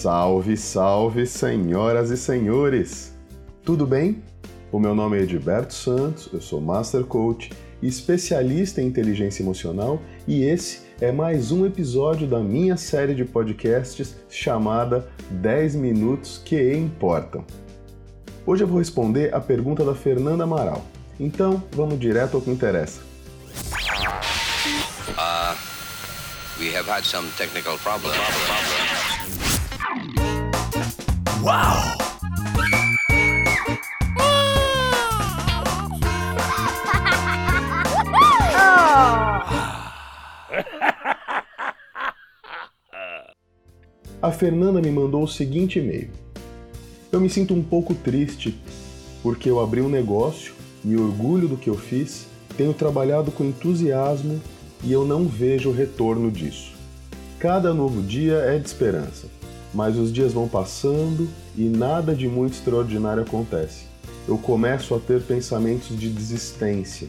Salve, salve, senhoras e senhores! Tudo bem? O meu nome é Edilberto Santos, eu sou Master Coach, especialista em inteligência emocional e esse é mais um episódio da minha série de podcasts chamada 10 Minutos que Importam. Hoje eu vou responder a pergunta da Fernanda Amaral. Então, vamos direto ao que interessa. Uh, we have had some technical problems. Uau! A Fernanda me mandou o seguinte e-mail. Eu me sinto um pouco triste porque eu abri um negócio, me orgulho do que eu fiz, tenho trabalhado com entusiasmo e eu não vejo retorno disso. Cada novo dia é de esperança, mas os dias vão passando e nada de muito extraordinário acontece. Eu começo a ter pensamentos de desistência.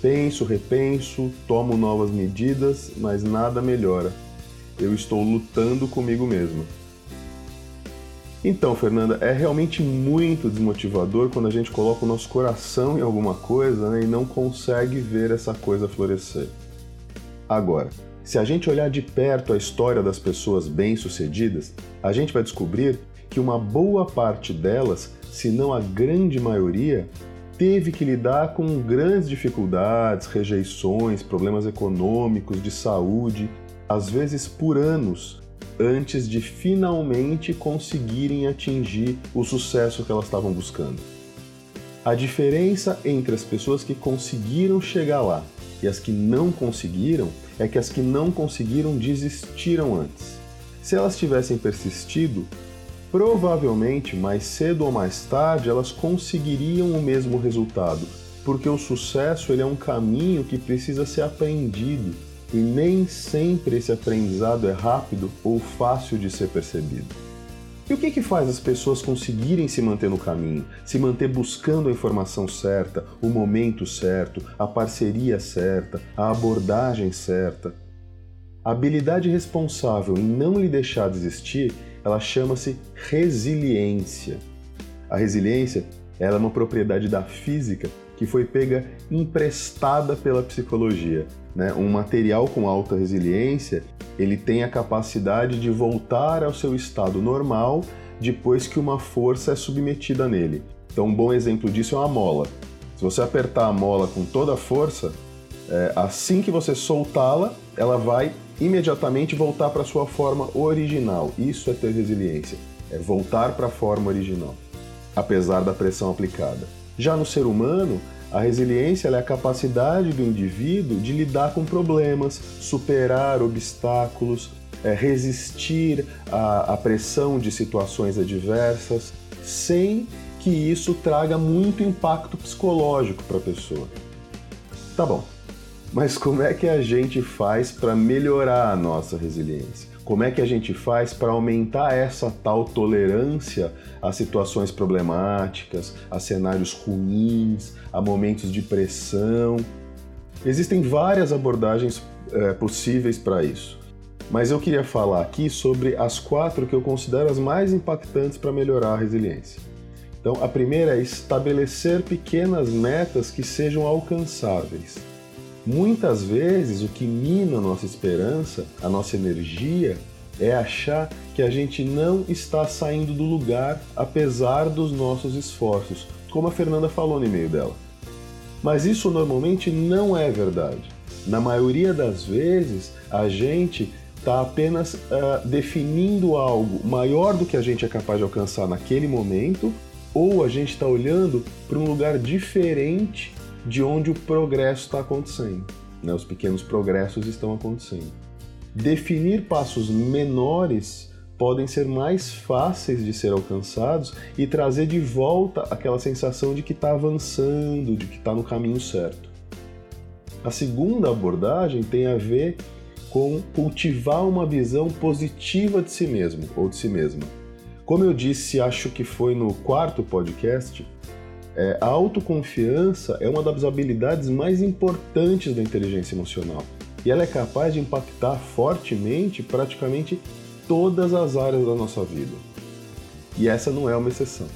Penso, repenso, tomo novas medidas, mas nada melhora eu estou lutando comigo mesma. Então, Fernanda, é realmente muito desmotivador quando a gente coloca o nosso coração em alguma coisa né, e não consegue ver essa coisa florescer. Agora, se a gente olhar de perto a história das pessoas bem-sucedidas, a gente vai descobrir que uma boa parte delas, se não a grande maioria, teve que lidar com grandes dificuldades, rejeições, problemas econômicos, de saúde às vezes por anos, antes de finalmente conseguirem atingir o sucesso que elas estavam buscando. A diferença entre as pessoas que conseguiram chegar lá e as que não conseguiram é que as que não conseguiram desistiram antes. Se elas tivessem persistido, provavelmente mais cedo ou mais tarde elas conseguiriam o mesmo resultado, porque o sucesso ele é um caminho que precisa ser aprendido e nem sempre esse aprendizado é rápido ou fácil de ser percebido. E o que, que faz as pessoas conseguirem se manter no caminho, se manter buscando a informação certa, o momento certo, a parceria certa, a abordagem certa? A habilidade responsável em não lhe deixar desistir, ela chama-se resiliência. A resiliência ela é uma propriedade da física que foi pega emprestada pela psicologia. Né? Um material com alta resiliência, ele tem a capacidade de voltar ao seu estado normal depois que uma força é submetida nele. Então, um bom exemplo disso é uma mola. Se você apertar a mola com toda a força, é, assim que você soltá-la, ela vai imediatamente voltar para sua forma original. Isso é ter resiliência, é voltar para a forma original, apesar da pressão aplicada. Já no ser humano, a resiliência é a capacidade do indivíduo de lidar com problemas, superar obstáculos, é, resistir à, à pressão de situações adversas, sem que isso traga muito impacto psicológico para a pessoa. Tá bom, mas como é que a gente faz para melhorar a nossa resiliência? Como é que a gente faz para aumentar essa tal tolerância a situações problemáticas, a cenários ruins, a momentos de pressão? Existem várias abordagens é, possíveis para isso, mas eu queria falar aqui sobre as quatro que eu considero as mais impactantes para melhorar a resiliência. Então, a primeira é estabelecer pequenas metas que sejam alcançáveis. Muitas vezes o que mina a nossa esperança, a nossa energia, é achar que a gente não está saindo do lugar apesar dos nossos esforços, como a Fernanda falou no e-mail dela. Mas isso normalmente não é verdade. Na maioria das vezes, a gente está apenas uh, definindo algo maior do que a gente é capaz de alcançar naquele momento, ou a gente está olhando para um lugar diferente de onde o progresso está acontecendo. Né? Os pequenos progressos estão acontecendo. Definir passos menores podem ser mais fáceis de ser alcançados e trazer de volta aquela sensação de que está avançando, de que está no caminho certo. A segunda abordagem tem a ver com cultivar uma visão positiva de si mesmo ou de si mesma. Como eu disse, acho que foi no quarto podcast, é, a autoconfiança é uma das habilidades mais importantes da inteligência emocional e ela é capaz de impactar fortemente praticamente todas as áreas da nossa vida. E essa não é uma exceção.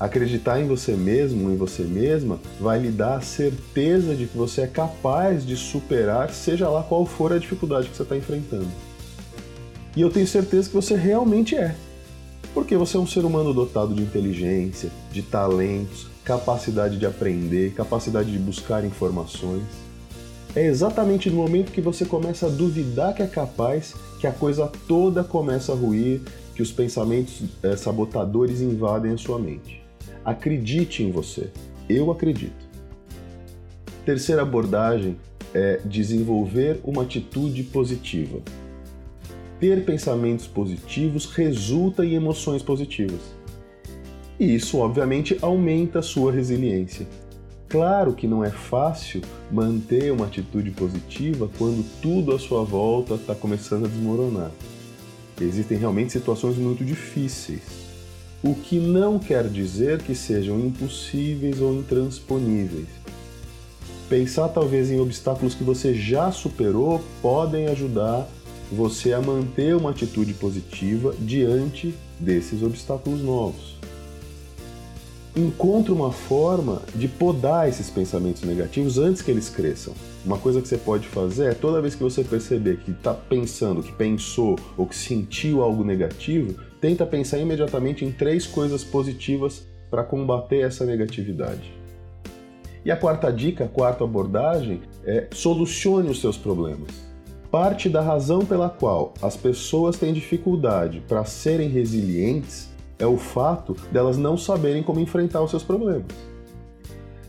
Acreditar em você mesmo, em você mesma, vai lhe dar a certeza de que você é capaz de superar, seja lá qual for a dificuldade que você está enfrentando. E eu tenho certeza que você realmente é. Porque você é um ser humano dotado de inteligência, de talentos, capacidade de aprender, capacidade de buscar informações. É exatamente no momento que você começa a duvidar que é capaz que a coisa toda começa a ruir, que os pensamentos é, sabotadores invadem a sua mente. Acredite em você. Eu acredito. Terceira abordagem é desenvolver uma atitude positiva. Ter pensamentos positivos resulta em emoções positivas. E isso, obviamente, aumenta a sua resiliência. Claro que não é fácil manter uma atitude positiva quando tudo à sua volta está começando a desmoronar. Existem realmente situações muito difíceis, o que não quer dizer que sejam impossíveis ou intransponíveis. Pensar talvez em obstáculos que você já superou podem ajudar você a manter uma atitude positiva diante desses obstáculos novos encontre uma forma de podar esses pensamentos negativos antes que eles cresçam. Uma coisa que você pode fazer é toda vez que você perceber que está pensando, que pensou ou que sentiu algo negativo, tenta pensar imediatamente em três coisas positivas para combater essa negatividade. E a quarta dica, a quarta abordagem é solucione os seus problemas. Parte da razão pela qual as pessoas têm dificuldade para serem resilientes é o fato delas não saberem como enfrentar os seus problemas.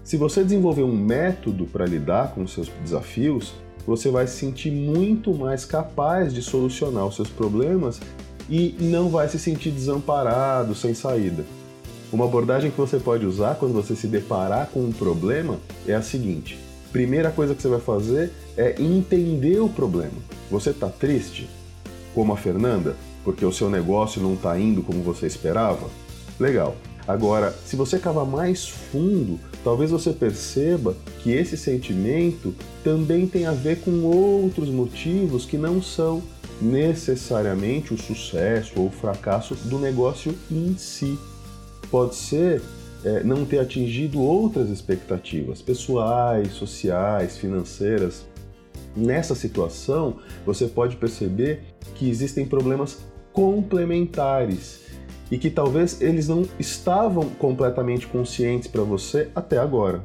Se você desenvolver um método para lidar com os seus desafios, você vai se sentir muito mais capaz de solucionar os seus problemas e não vai se sentir desamparado, sem saída. Uma abordagem que você pode usar quando você se deparar com um problema é a seguinte: primeira coisa que você vai fazer é entender o problema. Você está triste? Como a Fernanda? porque o seu negócio não está indo como você esperava? Legal. Agora, se você cavar mais fundo, talvez você perceba que esse sentimento também tem a ver com outros motivos que não são necessariamente o sucesso ou o fracasso do negócio em si. Pode ser é, não ter atingido outras expectativas pessoais, sociais, financeiras. Nessa situação, você pode perceber que existem problemas complementares e que talvez eles não estavam completamente conscientes para você até agora.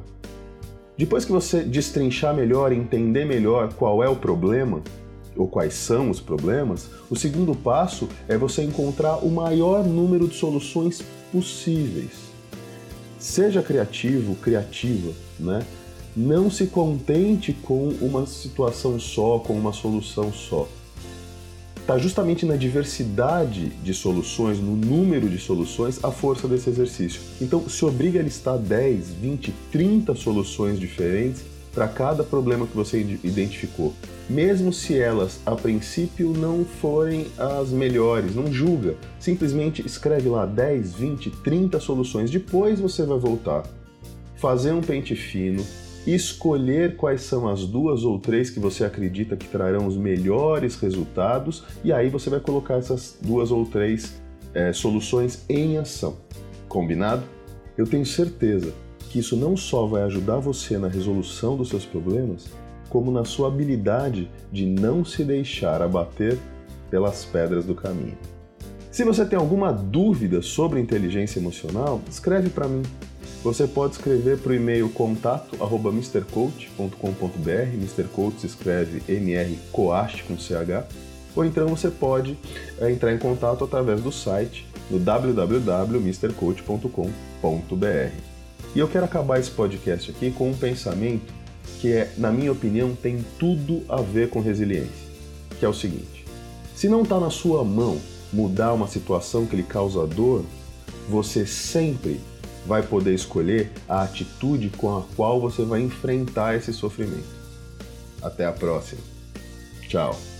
Depois que você destrinchar melhor entender melhor qual é o problema, ou quais são os problemas, o segundo passo é você encontrar o maior número de soluções possíveis. Seja criativo, criativa, né? Não se contente com uma situação só, com uma solução só está justamente na diversidade de soluções, no número de soluções, a força desse exercício. Então, se obriga a listar 10, 20, 30 soluções diferentes para cada problema que você identificou. Mesmo se elas, a princípio, não forem as melhores, não julga. Simplesmente escreve lá 10, 20, 30 soluções. Depois você vai voltar, fazer um pente fino, escolher quais são as duas ou três que você acredita que trarão os melhores resultados e aí você vai colocar essas duas ou três é, soluções em ação. Combinado? Eu tenho certeza que isso não só vai ajudar você na resolução dos seus problemas, como na sua habilidade de não se deixar abater pelas pedras do caminho. Se você tem alguma dúvida sobre inteligência emocional, escreve para mim. Você pode escrever para o e-mail contato arroba mrcoach.com.br, Mr. Coach se escreve mrcoach com ch, ou então você pode é, entrar em contato através do site no www.mrcoach.com.br. E eu quero acabar esse podcast aqui com um pensamento que é, na minha opinião, tem tudo a ver com resiliência, que é o seguinte: se não está na sua mão mudar uma situação que lhe causa dor, você sempre vai poder escolher a atitude com a qual você vai enfrentar esse sofrimento. Até a próxima. Tchau.